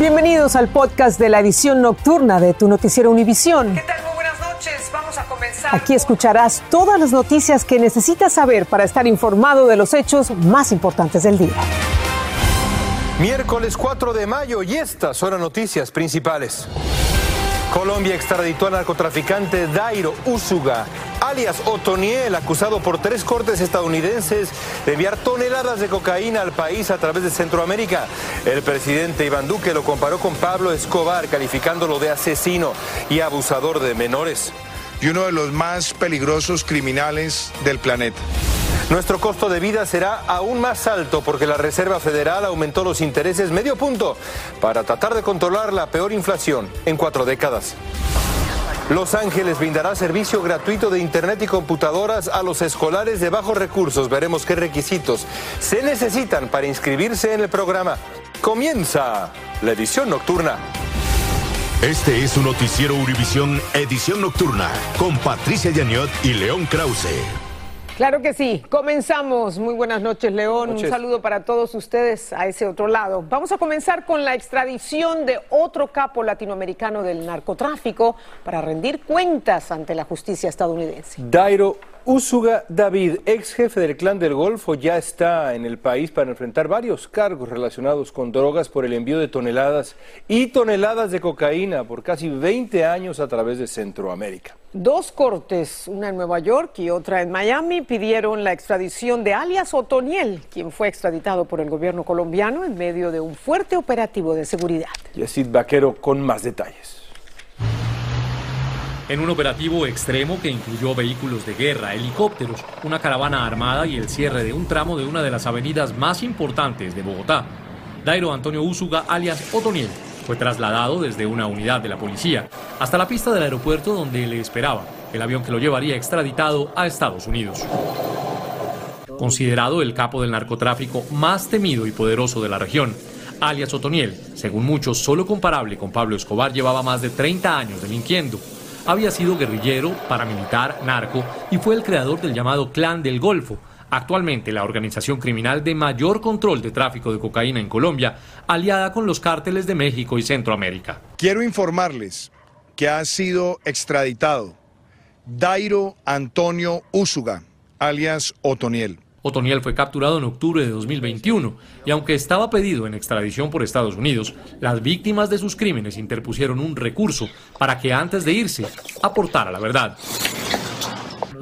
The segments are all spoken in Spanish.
Bienvenidos al podcast de la edición nocturna de tu noticiero Univisión. ¿Qué tal? Muy buenas noches. Vamos a comenzar. Aquí escucharás todas las noticias que necesitas saber para estar informado de los hechos más importantes del día. Miércoles 4 de mayo y estas son las noticias principales. Colombia extraditó al narcotraficante Dairo Usuga, alias Otoniel, acusado por tres cortes estadounidenses de enviar toneladas de cocaína al país a través de Centroamérica. El presidente Iván Duque lo comparó con Pablo Escobar, calificándolo de asesino y abusador de menores. Y uno de los más peligrosos criminales del planeta. Nuestro costo de vida será aún más alto porque la Reserva Federal aumentó los intereses medio punto para tratar de controlar la peor inflación en cuatro décadas. Los Ángeles brindará servicio gratuito de Internet y computadoras a los escolares de bajos recursos. Veremos qué requisitos se necesitan para inscribirse en el programa. Comienza la edición nocturna. Este es un noticiero Univisión Edición Nocturna con Patricia Yaniot y León Krause. Claro que sí. Comenzamos. Muy buenas noches, León. Un saludo para todos ustedes a ese otro lado. Vamos a comenzar con la extradición de otro capo latinoamericano del narcotráfico para rendir cuentas ante la justicia estadounidense. Dairo Usuga David, ex jefe del clan del Golfo, ya está en el país para enfrentar varios cargos relacionados con drogas por el envío de toneladas y toneladas de cocaína por casi 20 años a través de Centroamérica. Dos cortes, una en Nueva York y otra en Miami, pidieron la extradición de alias Otoniel, quien fue extraditado por el gobierno colombiano en medio de un fuerte operativo de seguridad. Yesid Vaquero con más detalles. En un operativo extremo que incluyó vehículos de guerra, helicópteros, una caravana armada y el cierre de un tramo de una de las avenidas más importantes de Bogotá, Dairo Antonio Úsuga, alias Otoniel, fue trasladado desde una unidad de la policía hasta la pista del aeropuerto donde le esperaba el avión que lo llevaría extraditado a Estados Unidos. Considerado el capo del narcotráfico más temido y poderoso de la región, alias Otoniel, según muchos solo comparable con Pablo Escobar, llevaba más de 30 años delinquiendo. Había sido guerrillero, paramilitar, narco y fue el creador del llamado Clan del Golfo, actualmente la organización criminal de mayor control de tráfico de cocaína en Colombia, aliada con los cárteles de México y Centroamérica. Quiero informarles que ha sido extraditado Dairo Antonio Úsuga, alias Otoniel. Otoniel fue capturado en octubre de 2021 y aunque estaba pedido en extradición por Estados Unidos, las víctimas de sus crímenes interpusieron un recurso para que antes de irse aportara la verdad.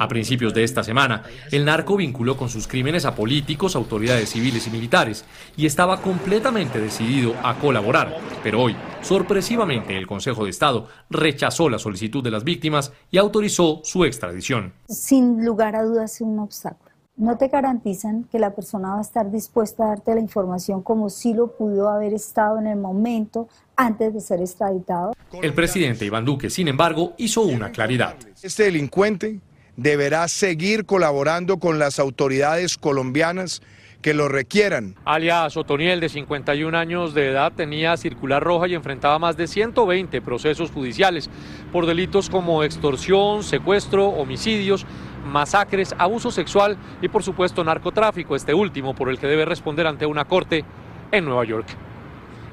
A principios de esta semana, el narco vinculó con sus crímenes a políticos, autoridades civiles y militares y estaba completamente decidido a colaborar. Pero hoy, sorpresivamente, el Consejo de Estado rechazó la solicitud de las víctimas y autorizó su extradición. Sin lugar a dudas, un obstáculo. No te garantizan que la persona va a estar dispuesta a darte la información como si lo pudo haber estado en el momento antes de ser extraditado. El presidente Iván Duque, sin embargo, hizo una claridad. Este delincuente deberá seguir colaborando con las autoridades colombianas que lo requieran. Alias Otoniel, de 51 años de edad, tenía circular roja y enfrentaba más de 120 procesos judiciales por delitos como extorsión, secuestro, homicidios, masacres, abuso sexual y por supuesto narcotráfico, este último por el que debe responder ante una corte en Nueva York.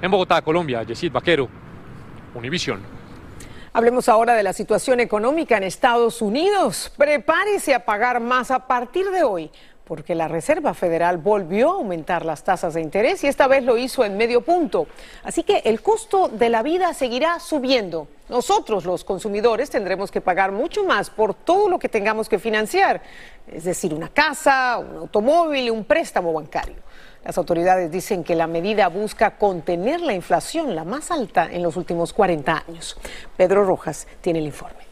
En Bogotá, Colombia, Yesid Vaquero, Univisión. Hablemos ahora de la situación económica en Estados Unidos. Prepárese a pagar más a partir de hoy porque la Reserva Federal volvió a aumentar las tasas de interés y esta vez lo hizo en medio punto. Así que el costo de la vida seguirá subiendo. Nosotros, los consumidores, tendremos que pagar mucho más por todo lo que tengamos que financiar, es decir, una casa, un automóvil, un préstamo bancario. Las autoridades dicen que la medida busca contener la inflación, la más alta en los últimos 40 años. Pedro Rojas tiene el informe.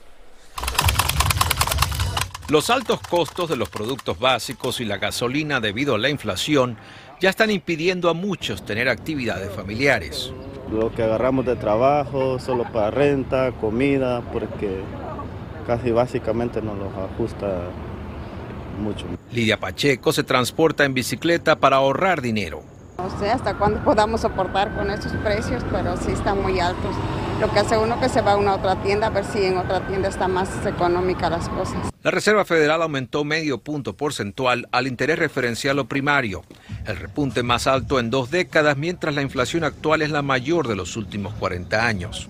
Los altos costos de los productos básicos y la gasolina debido a la inflación ya están impidiendo a muchos tener actividades familiares. Lo que agarramos de trabajo, solo para renta, comida, porque casi básicamente nos los ajusta mucho. Lidia Pacheco se transporta en bicicleta para ahorrar dinero. No sé hasta cuándo podamos soportar con estos precios, pero sí están muy altos. Lo que hace uno que se va a una otra tienda a ver si en otra tienda está más económica las cosas. La Reserva Federal aumentó medio punto porcentual al interés referencial o primario, el repunte más alto en dos décadas, mientras la inflación actual es la mayor de los últimos 40 años.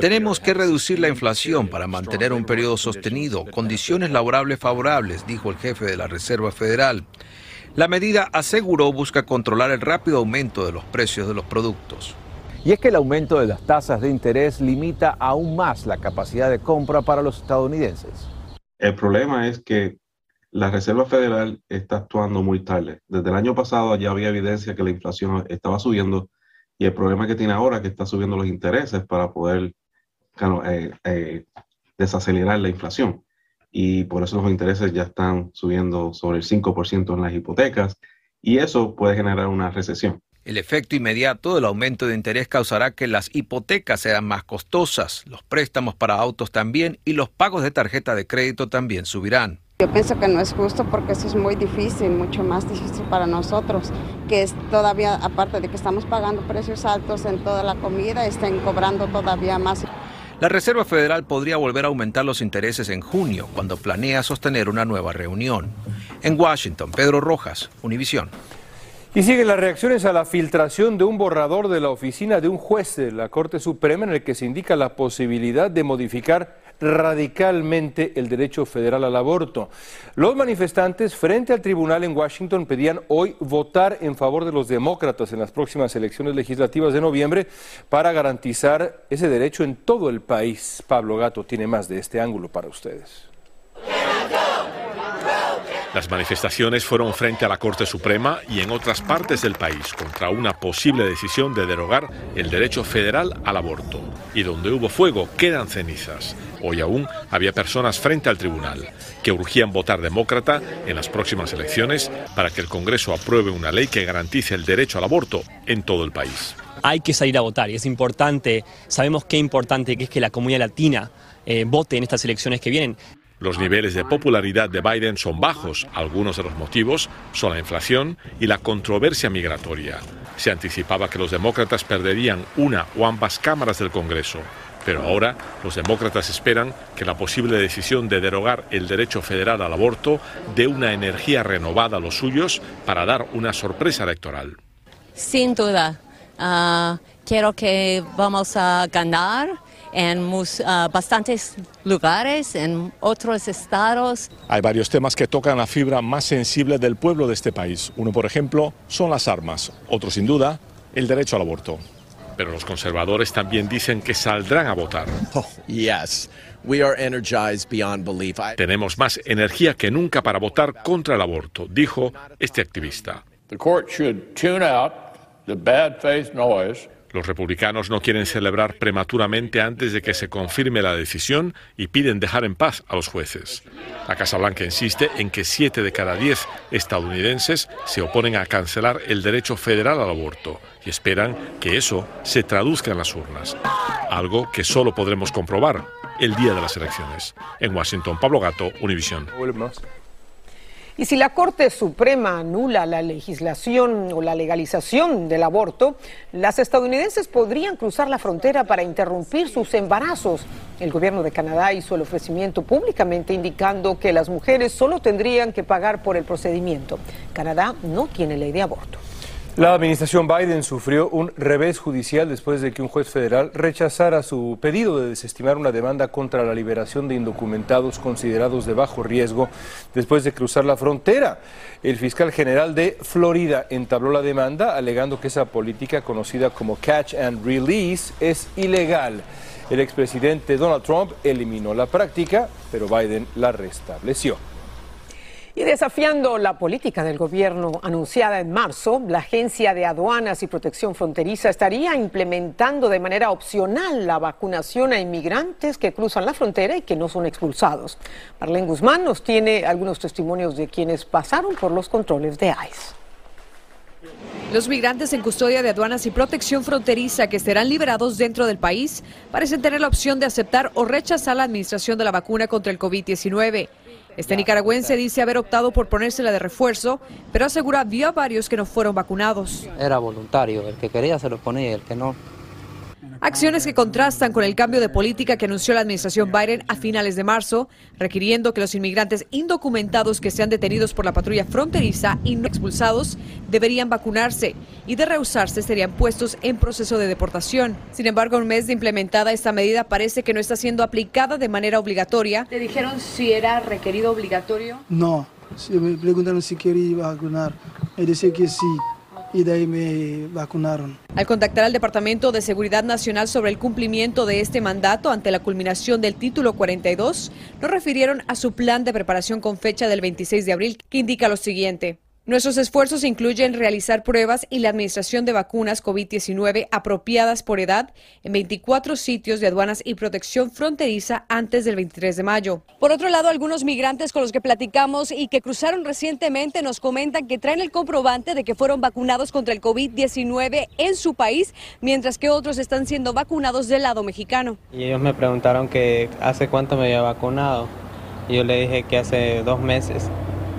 Tenemos que reducir la inflación para mantener un periodo sostenido, condiciones laborables favorables, dijo el jefe de la Reserva Federal. La medida, aseguró, busca controlar el rápido aumento de los precios de los productos. Y es que el aumento de las tasas de interés limita aún más la capacidad de compra para los estadounidenses. El problema es que la Reserva Federal está actuando muy tarde. Desde el año pasado ya había evidencia que la inflación estaba subiendo y el problema que tiene ahora es que está subiendo los intereses para poder eh, eh, desacelerar la inflación. Y por eso los intereses ya están subiendo sobre el 5% en las hipotecas y eso puede generar una recesión. El efecto inmediato del aumento de interés causará que las hipotecas sean más costosas, los préstamos para autos también y los pagos de tarjeta de crédito también subirán. Yo pienso que no es justo porque eso es muy difícil, mucho más difícil para nosotros, que es todavía, aparte de que estamos pagando precios altos en toda la comida, estén cobrando todavía más. La Reserva Federal podría volver a aumentar los intereses en junio, cuando planea sostener una nueva reunión. En Washington, Pedro Rojas, Univisión. Y siguen las reacciones a la filtración de un borrador de la oficina de un juez de la Corte Suprema en el que se indica la posibilidad de modificar radicalmente el derecho federal al aborto. Los manifestantes frente al tribunal en Washington pedían hoy votar en favor de los demócratas en las próximas elecciones legislativas de noviembre para garantizar ese derecho en todo el país. Pablo Gato tiene más de este ángulo para ustedes. Las manifestaciones fueron frente a la Corte Suprema y en otras partes del país contra una posible decisión de derogar el derecho federal al aborto. Y donde hubo fuego quedan cenizas. Hoy aún había personas frente al tribunal que urgían votar demócrata en las próximas elecciones para que el Congreso apruebe una ley que garantice el derecho al aborto en todo el país. Hay que salir a votar y es importante, sabemos qué importante que es que la comunidad latina eh, vote en estas elecciones que vienen. Los niveles de popularidad de Biden son bajos. Algunos de los motivos son la inflación y la controversia migratoria. Se anticipaba que los demócratas perderían una o ambas cámaras del Congreso. Pero ahora los demócratas esperan que la posible decisión de derogar el derecho federal al aborto dé una energía renovada a los suyos para dar una sorpresa electoral. Sin duda, ah, quiero que vamos a ganar en uh, bastantes lugares, en otros estados. Hay varios temas que tocan la fibra más sensible del pueblo de este país. Uno, por ejemplo, son las armas. Otro, sin duda, el derecho al aborto. Pero los conservadores también dicen que saldrán a votar. Oh, yes. We are energized beyond belief. Tenemos más energía que nunca para votar contra el aborto, dijo este activista. The court should tune out the bad faith noise los republicanos no quieren celebrar prematuramente antes de que se confirme la decisión y piden dejar en paz a los jueces. La Casa Blanca insiste en que siete de cada diez estadounidenses se oponen a cancelar el derecho federal al aborto y esperan que eso se traduzca en las urnas, algo que solo podremos comprobar el día de las elecciones. En Washington, Pablo Gato, Univisión. Y si la Corte Suprema anula la legislación o la legalización del aborto, las estadounidenses podrían cruzar la frontera para interrumpir sus embarazos. El gobierno de Canadá hizo el ofrecimiento públicamente indicando que las mujeres solo tendrían que pagar por el procedimiento. Canadá no tiene ley de aborto. La administración Biden sufrió un revés judicial después de que un juez federal rechazara su pedido de desestimar una demanda contra la liberación de indocumentados considerados de bajo riesgo después de cruzar la frontera. El fiscal general de Florida entabló la demanda alegando que esa política conocida como catch and release es ilegal. El expresidente Donald Trump eliminó la práctica, pero Biden la restableció. Y desafiando la política del gobierno anunciada en marzo, la Agencia de Aduanas y Protección Fronteriza estaría implementando de manera opcional la vacunación a inmigrantes que cruzan la frontera y que no son expulsados. Marlene Guzmán nos tiene algunos testimonios de quienes pasaron por los controles de ICE. Los migrantes en custodia de aduanas y protección fronteriza que serán liberados dentro del país parecen tener la opción de aceptar o rechazar la administración de la vacuna contra el COVID-19. Este nicaragüense dice haber optado por ponérsela de refuerzo, pero asegura había varios que no fueron vacunados. Era voluntario, el que quería se lo ponía, el que no, Acciones que contrastan con el cambio de política que anunció la administración Biden a finales de marzo, requiriendo que los inmigrantes indocumentados que sean detenidos por la patrulla fronteriza y no expulsados deberían vacunarse y de rehusarse serían puestos en proceso de deportación. Sin embargo, un mes de implementada esta medida parece que no está siendo aplicada de manera obligatoria. ¿Le dijeron si era requerido obligatorio? No, me preguntaron si quería vacunar. Me decía que sí y de ahí me vacunaron. Al contactar al Departamento de Seguridad Nacional sobre el cumplimiento de este mandato ante la culminación del título 42, nos refirieron a su plan de preparación con fecha del 26 de abril, que indica lo siguiente. Nuestros esfuerzos incluyen realizar pruebas y la administración de vacunas COVID-19 apropiadas por edad en 24 sitios de aduanas y protección fronteriza antes del 23 de mayo. Por otro lado, algunos migrantes con los que platicamos y que cruzaron recientemente nos comentan que traen el comprobante de que fueron vacunados contra el COVID-19 en su país, mientras que otros están siendo vacunados del lado mexicano. Y ellos me preguntaron que hace cuánto me había vacunado. Yo le dije que hace dos meses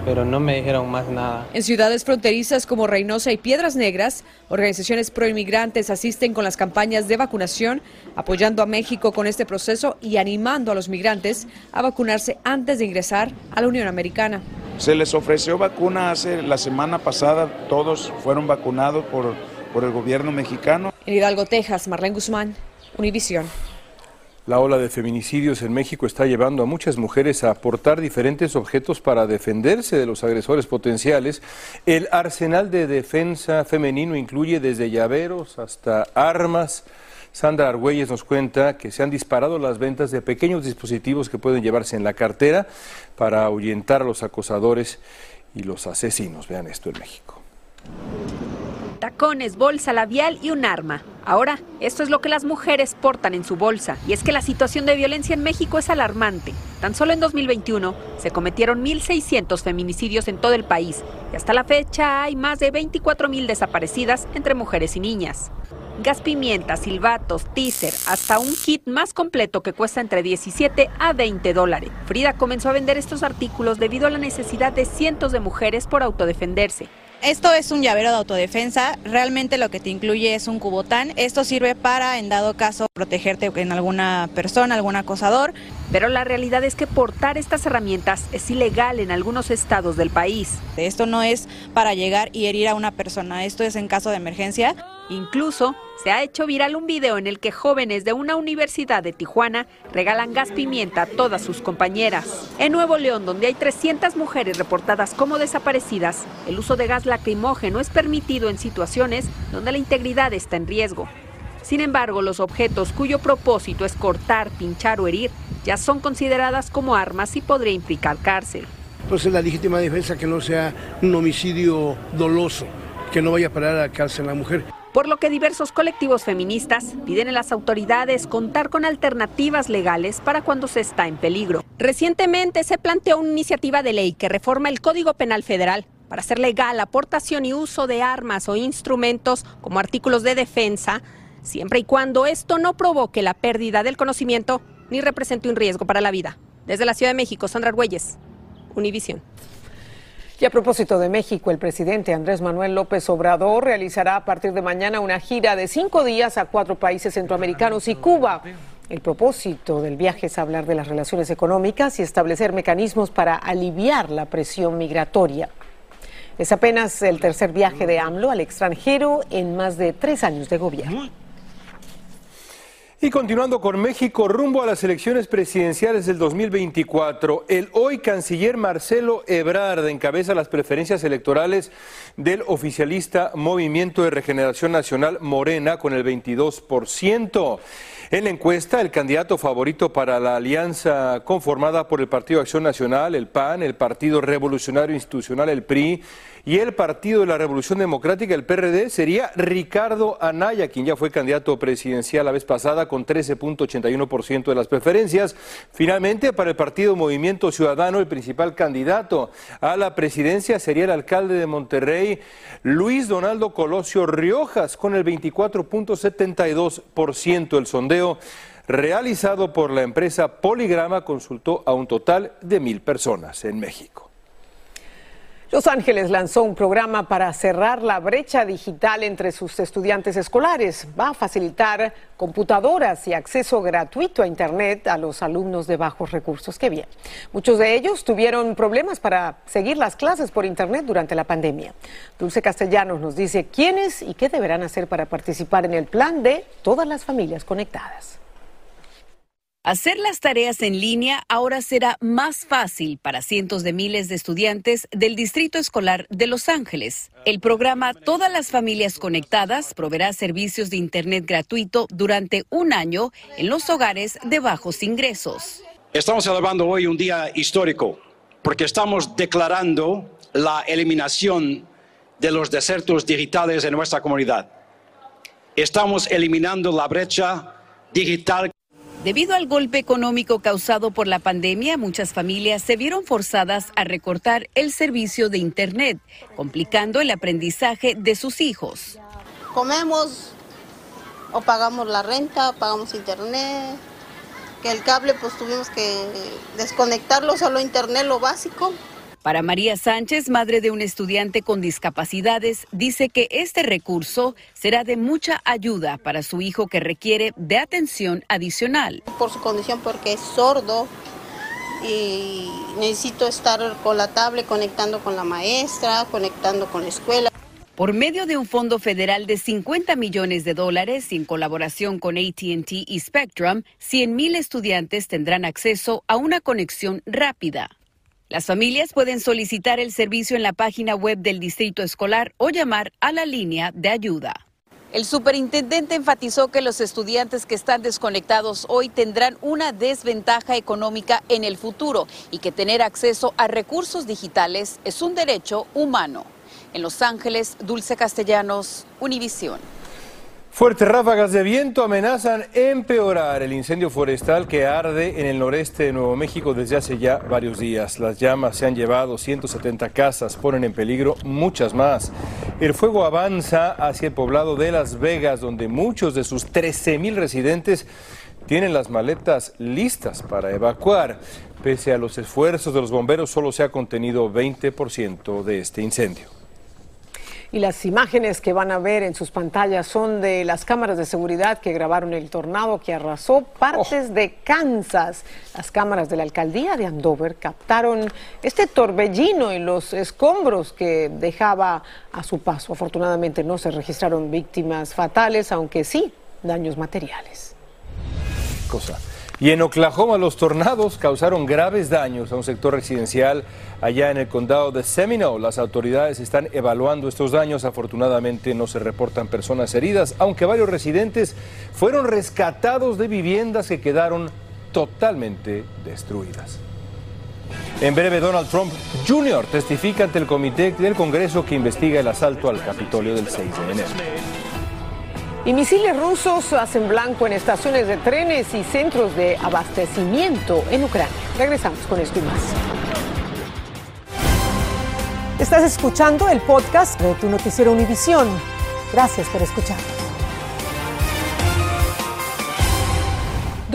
pero no me dijeron más nada. En ciudades fronterizas como Reynosa y Piedras Negras, organizaciones proinmigrantes asisten con las campañas de vacunación, apoyando a México con este proceso y animando a los migrantes a vacunarse antes de ingresar a la Unión Americana. Se les ofreció vacuna hace la semana pasada, todos fueron vacunados por, por el gobierno mexicano. En Hidalgo, Texas, Marlene Guzmán, Univisión. La ola de feminicidios en México está llevando a muchas mujeres a aportar diferentes objetos para defenderse de los agresores potenciales. El arsenal de defensa femenino incluye desde llaveros hasta armas. Sandra Argüelles nos cuenta que se han disparado las ventas de pequeños dispositivos que pueden llevarse en la cartera para ahuyentar a los acosadores y los asesinos. Vean esto en México tacones, bolsa labial y un arma. Ahora, esto es lo que las mujeres portan en su bolsa. Y es que la situación de violencia en México es alarmante. Tan solo en 2021 se cometieron 1.600 feminicidios en todo el país. Y hasta la fecha hay más de 24.000 desaparecidas entre mujeres y niñas. Gas pimienta, silbatos, teaser, hasta un kit más completo que cuesta entre 17 a 20 dólares. Frida comenzó a vender estos artículos debido a la necesidad de cientos de mujeres por autodefenderse. Esto es un llavero de autodefensa, realmente lo que te incluye es un cubotán. Esto sirve para, en dado caso, protegerte en alguna persona, algún acosador. Pero la realidad es que portar estas herramientas es ilegal en algunos estados del país. Esto no es para llegar y herir a una persona, esto es en caso de emergencia. Incluso se ha hecho viral un video en el que jóvenes de una universidad de Tijuana regalan gas pimienta a todas sus compañeras. En Nuevo León, donde hay 300 mujeres reportadas como desaparecidas, el uso de gas lacrimógeno es permitido en situaciones donde la integridad está en riesgo. Sin embargo, los objetos cuyo propósito es cortar, pinchar o herir ya son consideradas como armas y podría implicar cárcel. Entonces la legítima defensa que no sea un homicidio doloso, que no vaya a parar a la cárcel la mujer por lo que diversos colectivos feministas piden a las autoridades contar con alternativas legales para cuando se está en peligro. Recientemente se planteó una iniciativa de ley que reforma el Código Penal Federal para hacer legal la aportación y uso de armas o instrumentos como artículos de defensa, siempre y cuando esto no provoque la pérdida del conocimiento ni represente un riesgo para la vida. Desde la Ciudad de México, Sandra Argüelles, Univisión. Y a propósito de México, el presidente Andrés Manuel López Obrador realizará a partir de mañana una gira de cinco días a cuatro países centroamericanos y Cuba. El propósito del viaje es hablar de las relaciones económicas y establecer mecanismos para aliviar la presión migratoria. Es apenas el tercer viaje de AMLO al extranjero en más de tres años de gobierno. Y continuando con México, rumbo a las elecciones presidenciales del 2024, el hoy canciller Marcelo Ebrard encabeza las preferencias electorales del oficialista Movimiento de Regeneración Nacional Morena con el 22%. En la encuesta, el candidato favorito para la alianza conformada por el Partido Acción Nacional, el PAN, el Partido Revolucionario Institucional, el PRI, y el Partido de la Revolución Democrática, el PRD, sería Ricardo Anaya, quien ya fue candidato presidencial la vez pasada con 13.81% de las preferencias. Finalmente, para el Partido Movimiento Ciudadano, el principal candidato a la presidencia sería el alcalde de Monterrey, Luis Donaldo Colosio Riojas, con el 24.72% del sondeo realizado por la empresa Poligrama consultó a un total de mil personas en México. Los Ángeles lanzó un programa para cerrar la brecha digital entre sus estudiantes escolares. Va a facilitar computadoras y acceso gratuito a Internet a los alumnos de bajos recursos. Qué bien. Muchos de ellos tuvieron problemas para seguir las clases por Internet durante la pandemia. Dulce Castellanos nos dice quiénes y qué deberán hacer para participar en el plan de todas las familias conectadas. Hacer las tareas en línea ahora será más fácil para cientos de miles de estudiantes del Distrito Escolar de Los Ángeles. El programa Todas las Familias Conectadas proveerá servicios de Internet gratuito durante un año en los hogares de bajos ingresos. Estamos celebrando hoy un día histórico porque estamos declarando la eliminación de los desertos digitales en nuestra comunidad. Estamos eliminando la brecha digital Debido al golpe económico causado por la pandemia, muchas familias se vieron forzadas a recortar el servicio de Internet, complicando el aprendizaje de sus hijos. Comemos o pagamos la renta, pagamos Internet, que el cable pues tuvimos que desconectarlo, solo Internet lo básico. Para María Sánchez, madre de un estudiante con discapacidades, dice que este recurso será de mucha ayuda para su hijo que requiere de atención adicional. Por su condición, porque es sordo y necesito estar con la tablet conectando con la maestra, conectando con la escuela. Por medio de un fondo federal de 50 millones de dólares en colaboración con ATT y Spectrum, 100.000 estudiantes tendrán acceso a una conexión rápida. Las familias pueden solicitar el servicio en la página web del distrito escolar o llamar a la línea de ayuda. El superintendente enfatizó que los estudiantes que están desconectados hoy tendrán una desventaja económica en el futuro y que tener acceso a recursos digitales es un derecho humano. En Los Ángeles, Dulce Castellanos, Univisión. Fuertes ráfagas de viento amenazan empeorar el incendio forestal que arde en el noreste de Nuevo México desde hace ya varios días. Las llamas se han llevado 170 casas, ponen en peligro muchas más. El fuego avanza hacia el poblado de Las Vegas, donde muchos de sus 13 mil residentes tienen las maletas listas para evacuar. Pese a los esfuerzos de los bomberos, solo se ha contenido 20% de este incendio. Y las imágenes que van a ver en sus pantallas son de las cámaras de seguridad que grabaron el tornado que arrasó partes de Kansas. Las cámaras de la alcaldía de Andover captaron este torbellino y los escombros que dejaba a su paso. Afortunadamente no se registraron víctimas fatales, aunque sí daños materiales. Cosa. Y en Oklahoma los tornados causaron graves daños a un sector residencial allá en el condado de Seminole. Las autoridades están evaluando estos daños. Afortunadamente no se reportan personas heridas, aunque varios residentes fueron rescatados de viviendas que quedaron totalmente destruidas. En breve, Donald Trump Jr. testifica ante el comité del Congreso que investiga el asalto al Capitolio del 6 de enero. Y misiles rusos hacen blanco en estaciones de trenes y centros de abastecimiento en Ucrania. Regresamos con esto y más. Estás escuchando el podcast de tu noticiero Univisión. Gracias por escuchar.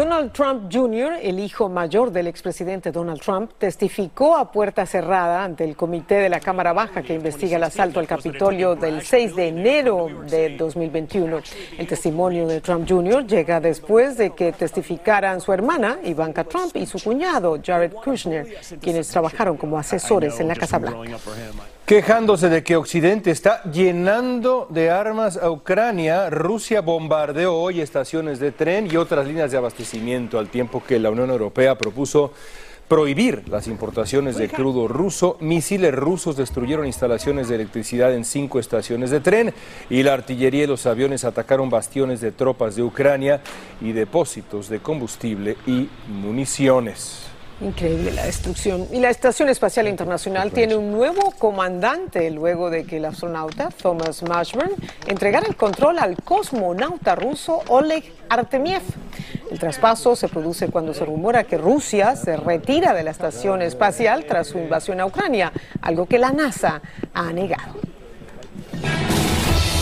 Donald Trump Jr., el hijo mayor del expresidente Donald Trump, testificó a puerta cerrada ante el comité de la Cámara Baja que investiga el asalto al Capitolio del 6 de enero de 2021. El testimonio de Trump Jr. llega después de que testificaran su hermana, Ivanka Trump, y su cuñado, Jared Kushner, quienes trabajaron como asesores en la Casa Blanca quejándose de que Occidente está llenando de armas a Ucrania. Rusia bombardeó hoy estaciones de tren y otras líneas de abastecimiento al tiempo que la Unión Europea propuso prohibir las importaciones de crudo ruso. Misiles rusos destruyeron instalaciones de electricidad en cinco estaciones de tren y la artillería y los aviones atacaron bastiones de tropas de Ucrania y depósitos de combustible y municiones. Increíble la destrucción. Y la Estación Espacial Internacional tiene un nuevo comandante luego de que el astronauta Thomas Mashburn entregara el control al cosmonauta ruso Oleg Artemiev. El traspaso se produce cuando se rumora que Rusia se retira de la estación espacial tras su invasión a Ucrania, algo que la NASA ha negado.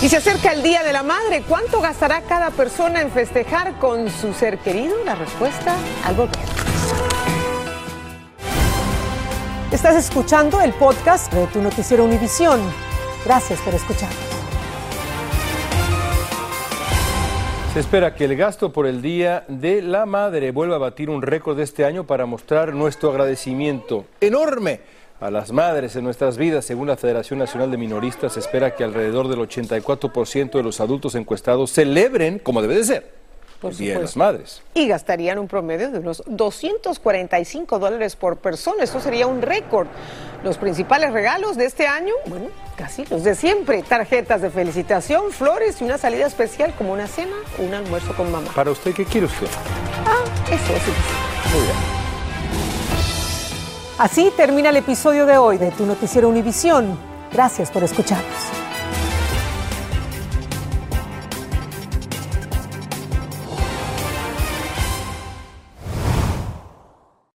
Y se acerca el Día de la Madre. ¿Cuánto gastará cada persona en festejar con su ser querido? La respuesta al volver. Estás escuchando el podcast de tu noticiero Univisión. Gracias por escucharnos. Se espera que el gasto por el Día de la Madre vuelva a batir un récord este año para mostrar nuestro agradecimiento enorme a las madres en nuestras vidas. Según la Federación Nacional de Minoristas, se espera que alrededor del 84% de los adultos encuestados celebren, como debe de ser, Por el Día de las. Madres. Y gastarían un promedio de unos 245 dólares por persona. Esto sería un récord. Los principales regalos de este año, bueno, casi los de siempre. Tarjetas de felicitación, flores y una salida especial como una cena o un almuerzo con mamá. Para usted, ¿qué quiere usted? Ah, eso sí. Muy bien. Así termina el episodio de hoy de Tu Noticiero Univisión. Gracias por escucharnos.